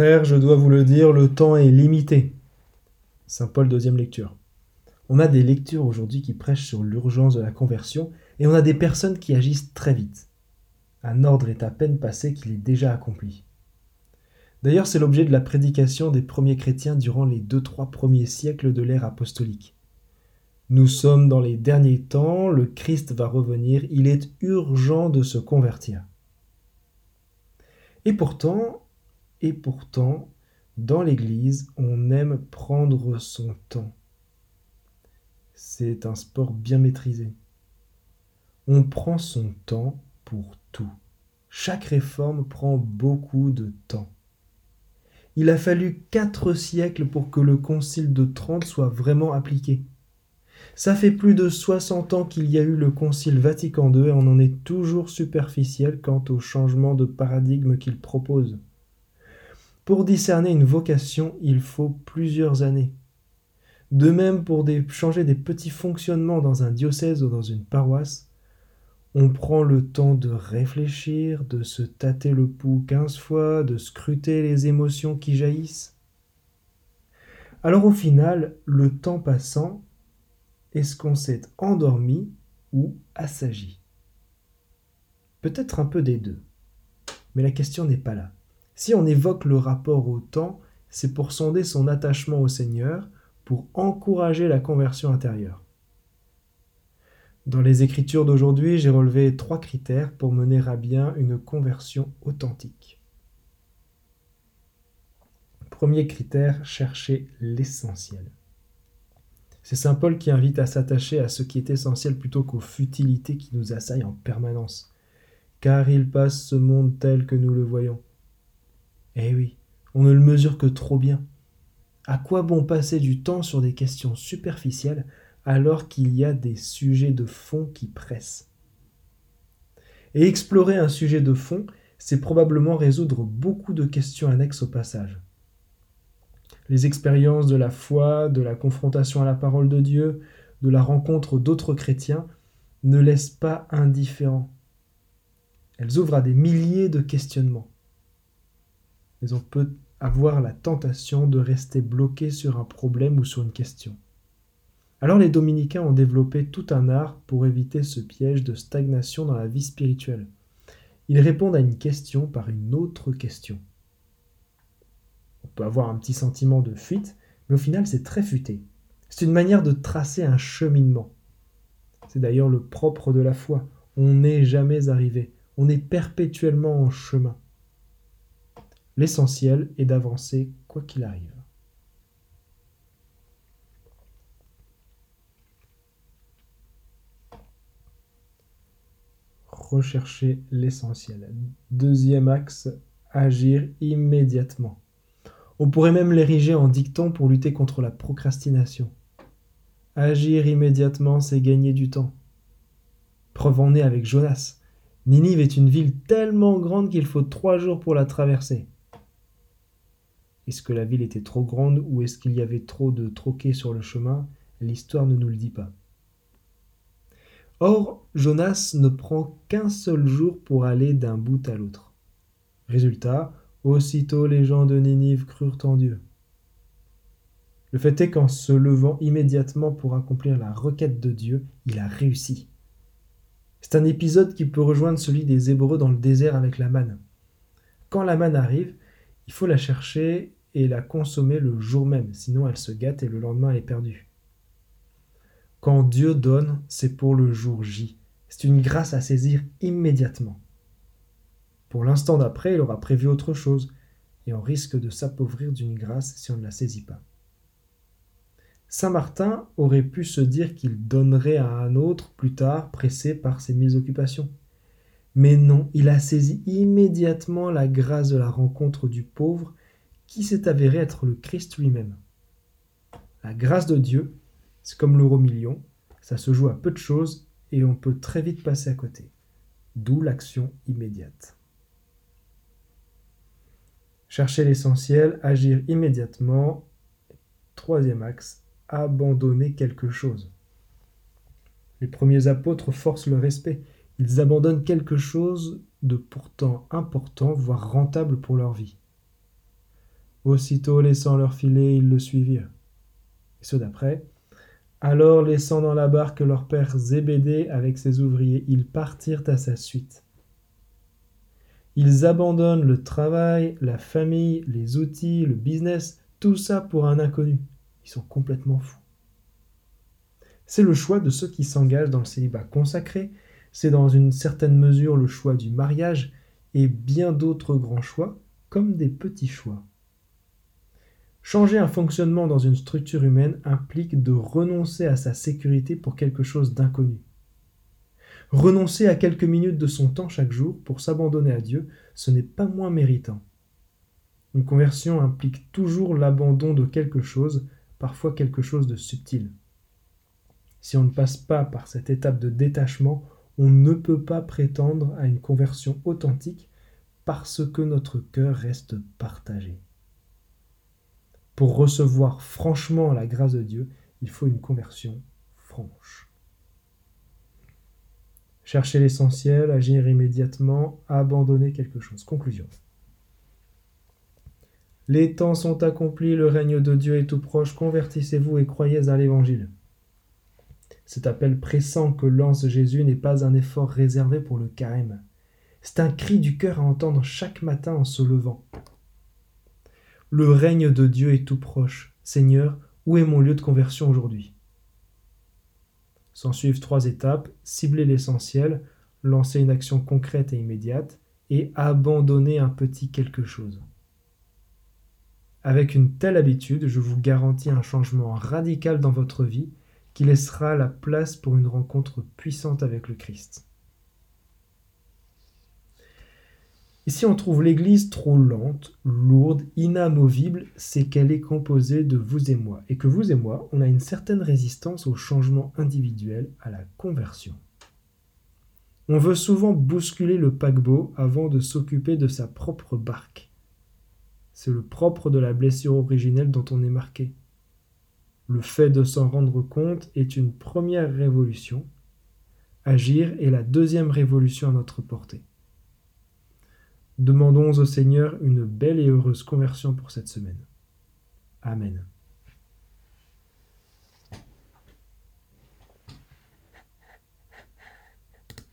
Je dois vous le dire, le temps est limité. Saint Paul, deuxième lecture. On a des lectures aujourd'hui qui prêchent sur l'urgence de la conversion et on a des personnes qui agissent très vite. Un ordre est à peine passé qu'il est déjà accompli. D'ailleurs, c'est l'objet de la prédication des premiers chrétiens durant les deux trois premiers siècles de l'ère apostolique. Nous sommes dans les derniers temps, le Christ va revenir, il est urgent de se convertir. Et pourtant, et pourtant, dans l'Église, on aime prendre son temps. C'est un sport bien maîtrisé. On prend son temps pour tout. Chaque réforme prend beaucoup de temps. Il a fallu quatre siècles pour que le Concile de Trente soit vraiment appliqué. Ça fait plus de 60 ans qu'il y a eu le Concile Vatican II et on en est toujours superficiel quant au changement de paradigme qu'il propose. Pour discerner une vocation, il faut plusieurs années. De même, pour changer des petits fonctionnements dans un diocèse ou dans une paroisse, on prend le temps de réfléchir, de se tâter le pouls quinze fois, de scruter les émotions qui jaillissent. Alors au final, le temps passant, est-ce qu'on s'est endormi ou assagi? Peut-être un peu des deux. Mais la question n'est pas là. Si on évoque le rapport au temps, c'est pour sonder son attachement au Seigneur, pour encourager la conversion intérieure. Dans les Écritures d'aujourd'hui, j'ai relevé trois critères pour mener à bien une conversion authentique. Premier critère, chercher l'essentiel. C'est Saint Paul qui invite à s'attacher à ce qui est essentiel plutôt qu'aux futilités qui nous assaillent en permanence, car il passe ce monde tel que nous le voyons. Eh oui, on ne le mesure que trop bien. À quoi bon passer du temps sur des questions superficielles alors qu'il y a des sujets de fond qui pressent? Et explorer un sujet de fond, c'est probablement résoudre beaucoup de questions annexes au passage. Les expériences de la foi, de la confrontation à la parole de Dieu, de la rencontre d'autres chrétiens ne laissent pas indifférents. Elles ouvrent à des milliers de questionnements. Mais on peut avoir la tentation de rester bloqué sur un problème ou sur une question. Alors les dominicains ont développé tout un art pour éviter ce piège de stagnation dans la vie spirituelle. Ils répondent à une question par une autre question. On peut avoir un petit sentiment de fuite, mais au final c'est très futé. C'est une manière de tracer un cheminement. C'est d'ailleurs le propre de la foi. On n'est jamais arrivé, on est perpétuellement en chemin. L'essentiel est d'avancer quoi qu'il arrive. Rechercher l'essentiel. Deuxième axe, agir immédiatement. On pourrait même l'ériger en dicton pour lutter contre la procrastination. Agir immédiatement, c'est gagner du temps. Preuve en est avec Jonas. Ninive est une ville tellement grande qu'il faut trois jours pour la traverser. Est-ce que la ville était trop grande ou est-ce qu'il y avait trop de troquets sur le chemin? L'histoire ne nous le dit pas. Or, Jonas ne prend qu'un seul jour pour aller d'un bout à l'autre. Résultat, aussitôt les gens de Ninive crurent en Dieu. Le fait est qu'en se levant immédiatement pour accomplir la requête de Dieu, il a réussi. C'est un épisode qui peut rejoindre celui des Hébreux dans le désert avec la manne. Quand la manne arrive, il faut la chercher et la consommer le jour même, sinon elle se gâte et le lendemain elle est perdue. Quand Dieu donne, c'est pour le jour J. C'est une grâce à saisir immédiatement. Pour l'instant d'après, il aura prévu autre chose, et on risque de s'appauvrir d'une grâce si on ne la saisit pas. Saint Martin aurait pu se dire qu'il donnerait à un autre plus tard, pressé par ses mises occupations. Mais non, il a saisi immédiatement la grâce de la rencontre du pauvre qui s'est avéré être le Christ lui-même. La grâce de Dieu, c'est comme l'euro million, ça se joue à peu de choses et on peut très vite passer à côté. D'où l'action immédiate. Chercher l'essentiel, agir immédiatement. Troisième axe, abandonner quelque chose. Les premiers apôtres forcent le respect. Ils abandonnent quelque chose de pourtant important, voire rentable pour leur vie. Aussitôt laissant leur filet, ils le suivirent. Et ceux d'après, alors laissant dans la barque leur père Zébédée avec ses ouvriers, ils partirent à sa suite. Ils abandonnent le travail, la famille, les outils, le business, tout ça pour un inconnu. Ils sont complètement fous. C'est le choix de ceux qui s'engagent dans le célibat consacré, c'est dans une certaine mesure le choix du mariage et bien d'autres grands choix, comme des petits choix. Changer un fonctionnement dans une structure humaine implique de renoncer à sa sécurité pour quelque chose d'inconnu. Renoncer à quelques minutes de son temps chaque jour pour s'abandonner à Dieu, ce n'est pas moins méritant. Une conversion implique toujours l'abandon de quelque chose, parfois quelque chose de subtil. Si on ne passe pas par cette étape de détachement, on ne peut pas prétendre à une conversion authentique parce que notre cœur reste partagé. Pour recevoir franchement la grâce de Dieu, il faut une conversion franche. Chercher l'essentiel, agir immédiatement, abandonner quelque chose. Conclusion. Les temps sont accomplis, le règne de Dieu est tout proche, convertissez-vous et croyez à l'Évangile. Cet appel pressant que lance Jésus n'est pas un effort réservé pour le carême. C'est un cri du cœur à entendre chaque matin en se levant. Le règne de Dieu est tout proche. Seigneur, où est mon lieu de conversion aujourd'hui? S'en suivent trois étapes, cibler l'essentiel, lancer une action concrète et immédiate, et abandonner un petit quelque chose. Avec une telle habitude, je vous garantis un changement radical dans votre vie qui laissera la place pour une rencontre puissante avec le Christ. Si on trouve l'Église trop lente, lourde, inamovible, c'est qu'elle est composée de vous et moi, et que vous et moi, on a une certaine résistance au changement individuel, à la conversion. On veut souvent bousculer le paquebot avant de s'occuper de sa propre barque. C'est le propre de la blessure originelle dont on est marqué. Le fait de s'en rendre compte est une première révolution. Agir est la deuxième révolution à notre portée. Demandons au Seigneur une belle et heureuse conversion pour cette semaine. Amen.